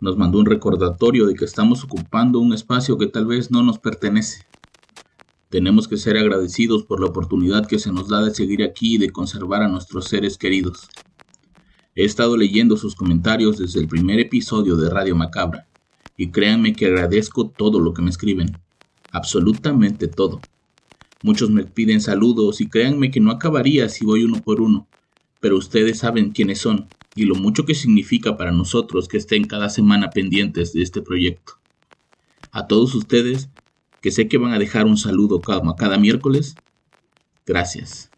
Nos mandó un recordatorio de que estamos ocupando un espacio que tal vez no nos pertenece. Tenemos que ser agradecidos por la oportunidad que se nos da de seguir aquí y de conservar a nuestros seres queridos. He estado leyendo sus comentarios desde el primer episodio de Radio Macabra, y créanme que agradezco todo lo que me escriben, absolutamente todo. Muchos me piden saludos y créanme que no acabaría si voy uno por uno, pero ustedes saben quiénes son y lo mucho que significa para nosotros que estén cada semana pendientes de este proyecto. A todos ustedes, que sé que van a dejar un saludo cada, cada miércoles, gracias.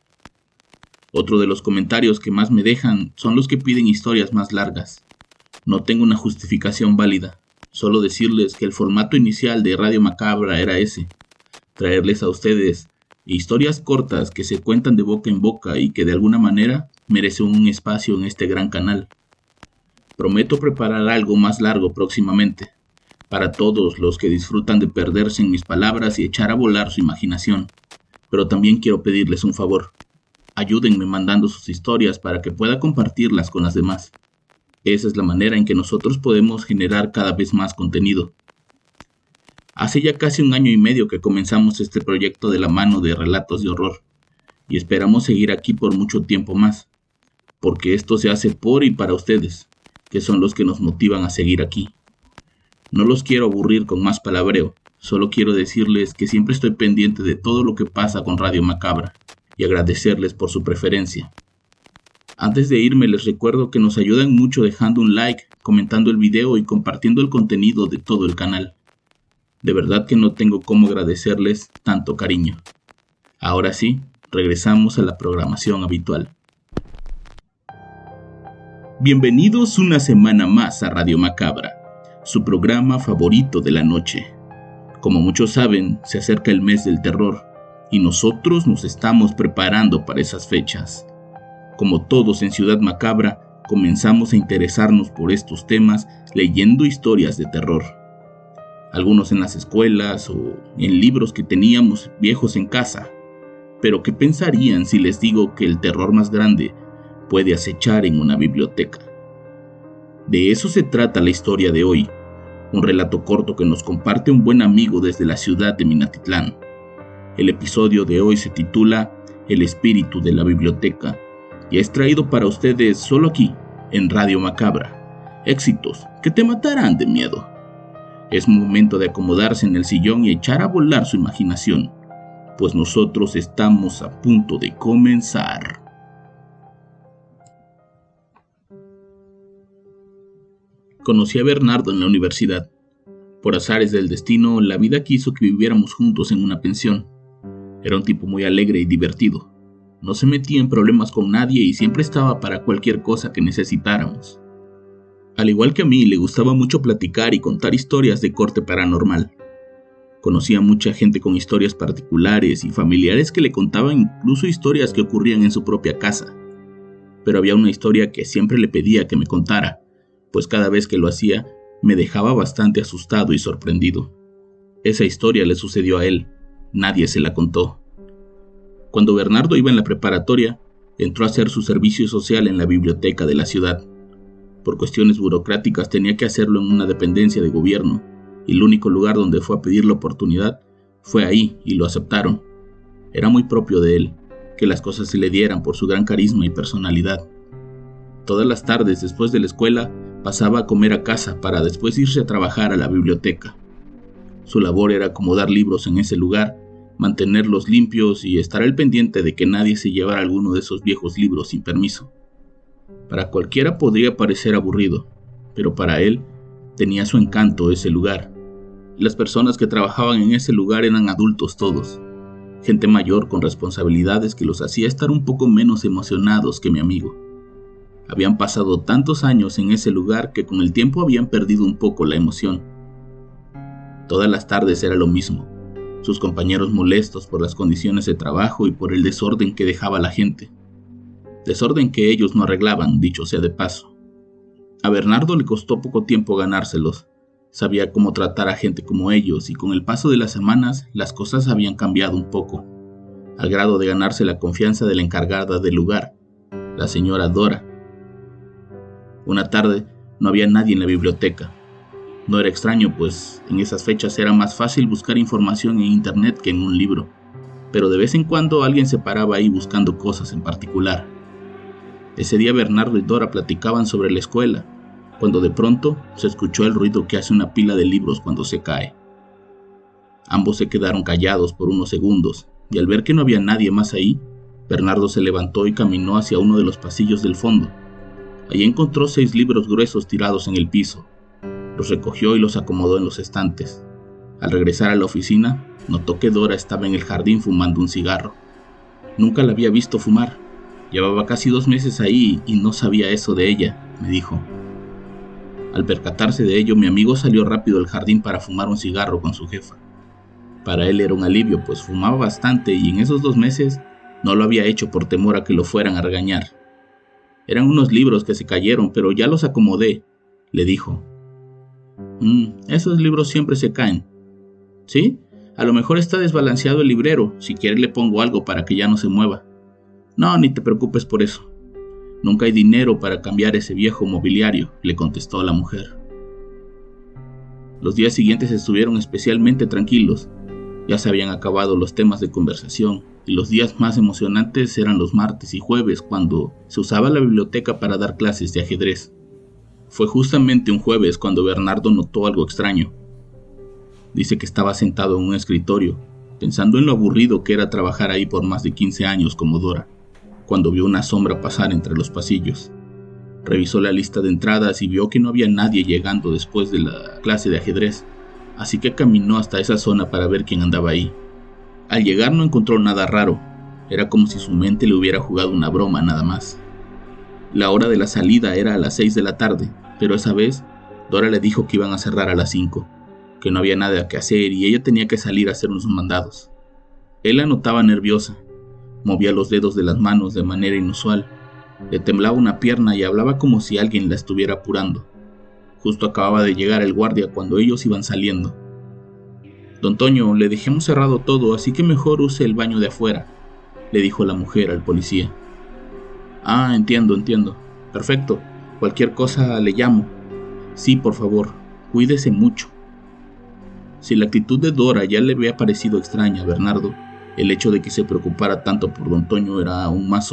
Otro de los comentarios que más me dejan son los que piden historias más largas. No tengo una justificación válida, solo decirles que el formato inicial de Radio Macabra era ese, traerles a ustedes historias cortas que se cuentan de boca en boca y que de alguna manera merece un espacio en este gran canal. Prometo preparar algo más largo próximamente, para todos los que disfrutan de perderse en mis palabras y echar a volar su imaginación. Pero también quiero pedirles un favor. Ayúdenme mandando sus historias para que pueda compartirlas con las demás. Esa es la manera en que nosotros podemos generar cada vez más contenido. Hace ya casi un año y medio que comenzamos este proyecto de la mano de Relatos de Horror, y esperamos seguir aquí por mucho tiempo más porque esto se hace por y para ustedes, que son los que nos motivan a seguir aquí. No los quiero aburrir con más palabreo, solo quiero decirles que siempre estoy pendiente de todo lo que pasa con Radio Macabra y agradecerles por su preferencia. Antes de irme les recuerdo que nos ayudan mucho dejando un like, comentando el video y compartiendo el contenido de todo el canal. De verdad que no tengo cómo agradecerles tanto cariño. Ahora sí, regresamos a la programación habitual. Bienvenidos una semana más a Radio Macabra, su programa favorito de la noche. Como muchos saben, se acerca el mes del terror y nosotros nos estamos preparando para esas fechas. Como todos en Ciudad Macabra, comenzamos a interesarnos por estos temas leyendo historias de terror. Algunos en las escuelas o en libros que teníamos viejos en casa. Pero ¿qué pensarían si les digo que el terror más grande puede acechar en una biblioteca. De eso se trata la historia de hoy, un relato corto que nos comparte un buen amigo desde la ciudad de Minatitlán. El episodio de hoy se titula El espíritu de la biblioteca y es traído para ustedes solo aquí, en Radio Macabra. Éxitos que te matarán de miedo. Es momento de acomodarse en el sillón y echar a volar su imaginación, pues nosotros estamos a punto de comenzar. Conocí a Bernardo en la universidad. Por azares del destino, la vida quiso que viviéramos juntos en una pensión. Era un tipo muy alegre y divertido. No se metía en problemas con nadie y siempre estaba para cualquier cosa que necesitáramos. Al igual que a mí, le gustaba mucho platicar y contar historias de corte paranormal. Conocía a mucha gente con historias particulares y familiares que le contaban incluso historias que ocurrían en su propia casa. Pero había una historia que siempre le pedía que me contara, pues cada vez que lo hacía me dejaba bastante asustado y sorprendido. Esa historia le sucedió a él, nadie se la contó. Cuando Bernardo iba en la preparatoria, entró a hacer su servicio social en la biblioteca de la ciudad. Por cuestiones burocráticas tenía que hacerlo en una dependencia de gobierno, y el único lugar donde fue a pedir la oportunidad fue ahí y lo aceptaron. Era muy propio de él, que las cosas se le dieran por su gran carisma y personalidad. Todas las tardes después de la escuela pasaba a comer a casa para después irse a trabajar a la biblioteca. Su labor era acomodar libros en ese lugar, mantenerlos limpios y estar al pendiente de que nadie se llevara alguno de esos viejos libros sin permiso. Para cualquiera podría parecer aburrido, pero para él tenía su encanto ese lugar. Las personas que trabajaban en ese lugar eran adultos todos. gente mayor con responsabilidades que los hacía estar un poco menos emocionados que mi amigo. Habían pasado tantos años en ese lugar que con el tiempo habían perdido un poco la emoción. Todas las tardes era lo mismo, sus compañeros molestos por las condiciones de trabajo y por el desorden que dejaba la gente. Desorden que ellos no arreglaban, dicho sea de paso. A Bernardo le costó poco tiempo ganárselos. Sabía cómo tratar a gente como ellos y con el paso de las semanas las cosas habían cambiado un poco, al grado de ganarse la confianza de la encargada del lugar, la señora Dora. Una tarde no había nadie en la biblioteca. No era extraño, pues en esas fechas era más fácil buscar información en Internet que en un libro, pero de vez en cuando alguien se paraba ahí buscando cosas en particular. Ese día Bernardo y Dora platicaban sobre la escuela, cuando de pronto se escuchó el ruido que hace una pila de libros cuando se cae. Ambos se quedaron callados por unos segundos, y al ver que no había nadie más ahí, Bernardo se levantó y caminó hacia uno de los pasillos del fondo. Allí encontró seis libros gruesos tirados en el piso, los recogió y los acomodó en los estantes. Al regresar a la oficina, notó que Dora estaba en el jardín fumando un cigarro. Nunca la había visto fumar. Llevaba casi dos meses ahí y no sabía eso de ella, me dijo. Al percatarse de ello, mi amigo salió rápido al jardín para fumar un cigarro con su jefa. Para él era un alivio, pues fumaba bastante y en esos dos meses no lo había hecho por temor a que lo fueran a regañar. Eran unos libros que se cayeron, pero ya los acomodé, le dijo. Mm, esos libros siempre se caen. ¿Sí? A lo mejor está desbalanceado el librero. Si quiere le pongo algo para que ya no se mueva. No, ni te preocupes por eso. Nunca hay dinero para cambiar ese viejo mobiliario, le contestó la mujer. Los días siguientes estuvieron especialmente tranquilos. Ya se habían acabado los temas de conversación y los días más emocionantes eran los martes y jueves cuando se usaba la biblioteca para dar clases de ajedrez. Fue justamente un jueves cuando Bernardo notó algo extraño. Dice que estaba sentado en un escritorio, pensando en lo aburrido que era trabajar ahí por más de 15 años como Dora, cuando vio una sombra pasar entre los pasillos. Revisó la lista de entradas y vio que no había nadie llegando después de la clase de ajedrez, así que caminó hasta esa zona para ver quién andaba ahí. Al llegar no encontró nada raro, era como si su mente le hubiera jugado una broma nada más. La hora de la salida era a las 6 de la tarde, pero esa vez Dora le dijo que iban a cerrar a las 5, que no había nada que hacer y ella tenía que salir a hacer unos mandados. Él la notaba nerviosa, movía los dedos de las manos de manera inusual, le temblaba una pierna y hablaba como si alguien la estuviera apurando. Justo acababa de llegar el guardia cuando ellos iban saliendo. Don Toño, le dejemos cerrado todo, así que mejor use el baño de afuera, le dijo la mujer al policía. Ah, entiendo, entiendo. Perfecto. Cualquier cosa le llamo. Sí, por favor, cuídese mucho. Si la actitud de Dora ya le había parecido extraña a Bernardo, el hecho de que se preocupara tanto por don Toño era aún más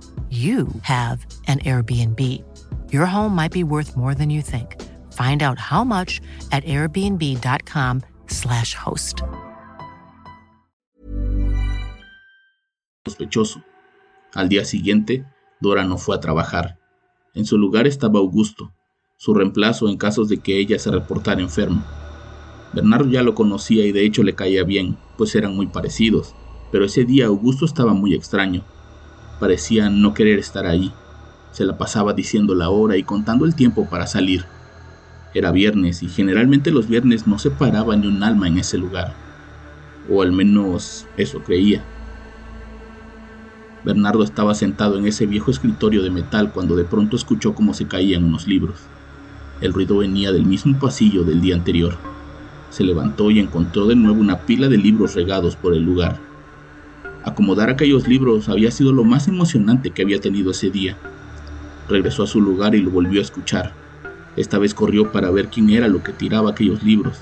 you have an Airbnb. Your home might be worth more than you think. Find out how much at airbnb.com/slash host. Sospechoso. Al día siguiente, Dora no fue a trabajar. En su lugar estaba Augusto, su reemplazo en casos de que ella se reportara enferma. Bernardo ya lo conocía y de hecho le caía bien, pues eran muy parecidos, pero ese día Augusto estaba muy extraño parecía no querer estar ahí. Se la pasaba diciendo la hora y contando el tiempo para salir. Era viernes y generalmente los viernes no se paraba ni un alma en ese lugar. O al menos eso creía. Bernardo estaba sentado en ese viejo escritorio de metal cuando de pronto escuchó cómo se caían unos libros. El ruido venía del mismo pasillo del día anterior. Se levantó y encontró de nuevo una pila de libros regados por el lugar. Acomodar aquellos libros había sido lo más emocionante que había tenido ese día. Regresó a su lugar y lo volvió a escuchar. Esta vez corrió para ver quién era lo que tiraba aquellos libros.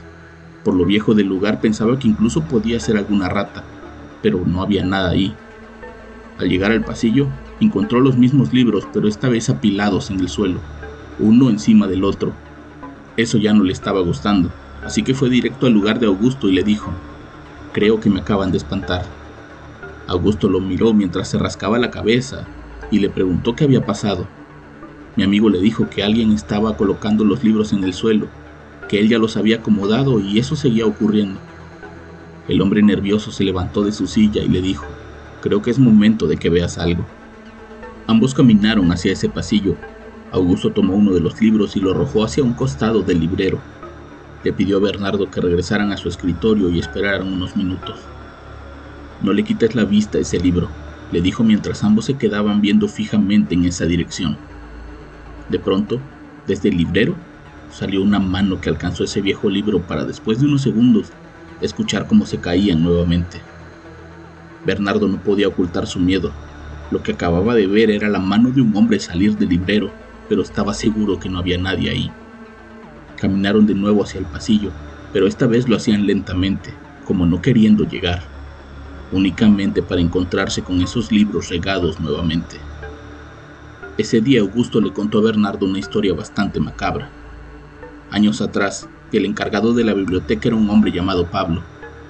Por lo viejo del lugar pensaba que incluso podía ser alguna rata, pero no había nada ahí. Al llegar al pasillo, encontró los mismos libros, pero esta vez apilados en el suelo, uno encima del otro. Eso ya no le estaba gustando, así que fue directo al lugar de Augusto y le dijo, creo que me acaban de espantar. Augusto lo miró mientras se rascaba la cabeza y le preguntó qué había pasado. Mi amigo le dijo que alguien estaba colocando los libros en el suelo, que él ya los había acomodado y eso seguía ocurriendo. El hombre nervioso se levantó de su silla y le dijo, creo que es momento de que veas algo. Ambos caminaron hacia ese pasillo. Augusto tomó uno de los libros y lo arrojó hacia un costado del librero. Le pidió a Bernardo que regresaran a su escritorio y esperaran unos minutos. No le quites la vista a ese libro, le dijo mientras ambos se quedaban viendo fijamente en esa dirección. De pronto, desde el librero, salió una mano que alcanzó ese viejo libro para después de unos segundos escuchar cómo se caían nuevamente. Bernardo no podía ocultar su miedo. Lo que acababa de ver era la mano de un hombre salir del librero, pero estaba seguro que no había nadie ahí. Caminaron de nuevo hacia el pasillo, pero esta vez lo hacían lentamente, como no queriendo llegar, únicamente para encontrarse con esos libros regados nuevamente. Ese día Augusto le contó a Bernardo una historia bastante macabra. Años atrás, el encargado de la biblioteca era un hombre llamado Pablo,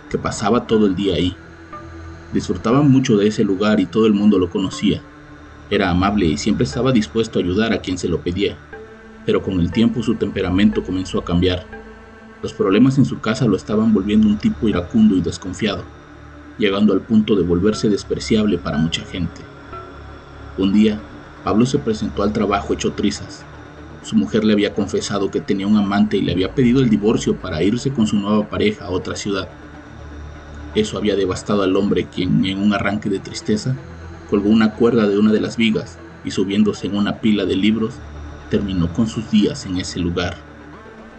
que pasaba todo el día ahí. Disfrutaba mucho de ese lugar y todo el mundo lo conocía. Era amable y siempre estaba dispuesto a ayudar a quien se lo pedía pero con el tiempo su temperamento comenzó a cambiar. Los problemas en su casa lo estaban volviendo un tipo iracundo y desconfiado, llegando al punto de volverse despreciable para mucha gente. Un día, Pablo se presentó al trabajo hecho trizas. Su mujer le había confesado que tenía un amante y le había pedido el divorcio para irse con su nueva pareja a otra ciudad. Eso había devastado al hombre quien, en un arranque de tristeza, colgó una cuerda de una de las vigas y subiéndose en una pila de libros, terminó con sus días en ese lugar.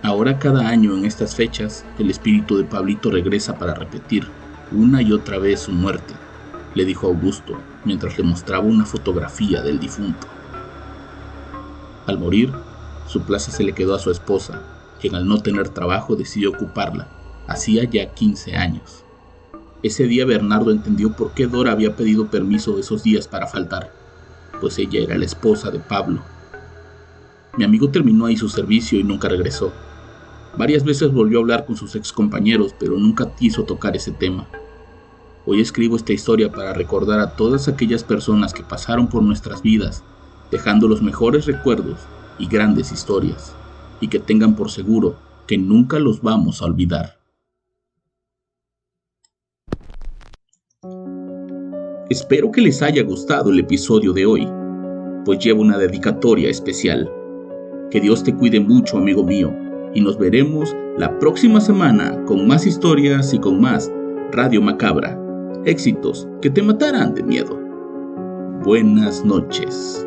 Ahora cada año en estas fechas, el espíritu de Pablito regresa para repetir una y otra vez su muerte, le dijo Augusto mientras le mostraba una fotografía del difunto. Al morir, su plaza se le quedó a su esposa, quien al no tener trabajo decidió ocuparla, hacía ya 15 años. Ese día Bernardo entendió por qué Dora había pedido permiso esos días para faltar, pues ella era la esposa de Pablo mi amigo terminó ahí su servicio y nunca regresó. Varias veces volvió a hablar con sus ex compañeros, pero nunca quiso tocar ese tema. Hoy escribo esta historia para recordar a todas aquellas personas que pasaron por nuestras vidas, dejando los mejores recuerdos y grandes historias, y que tengan por seguro que nunca los vamos a olvidar. Espero que les haya gustado el episodio de hoy, pues lleva una dedicatoria especial. Que Dios te cuide mucho, amigo mío, y nos veremos la próxima semana con más historias y con más Radio Macabra. Éxitos que te matarán de miedo. Buenas noches.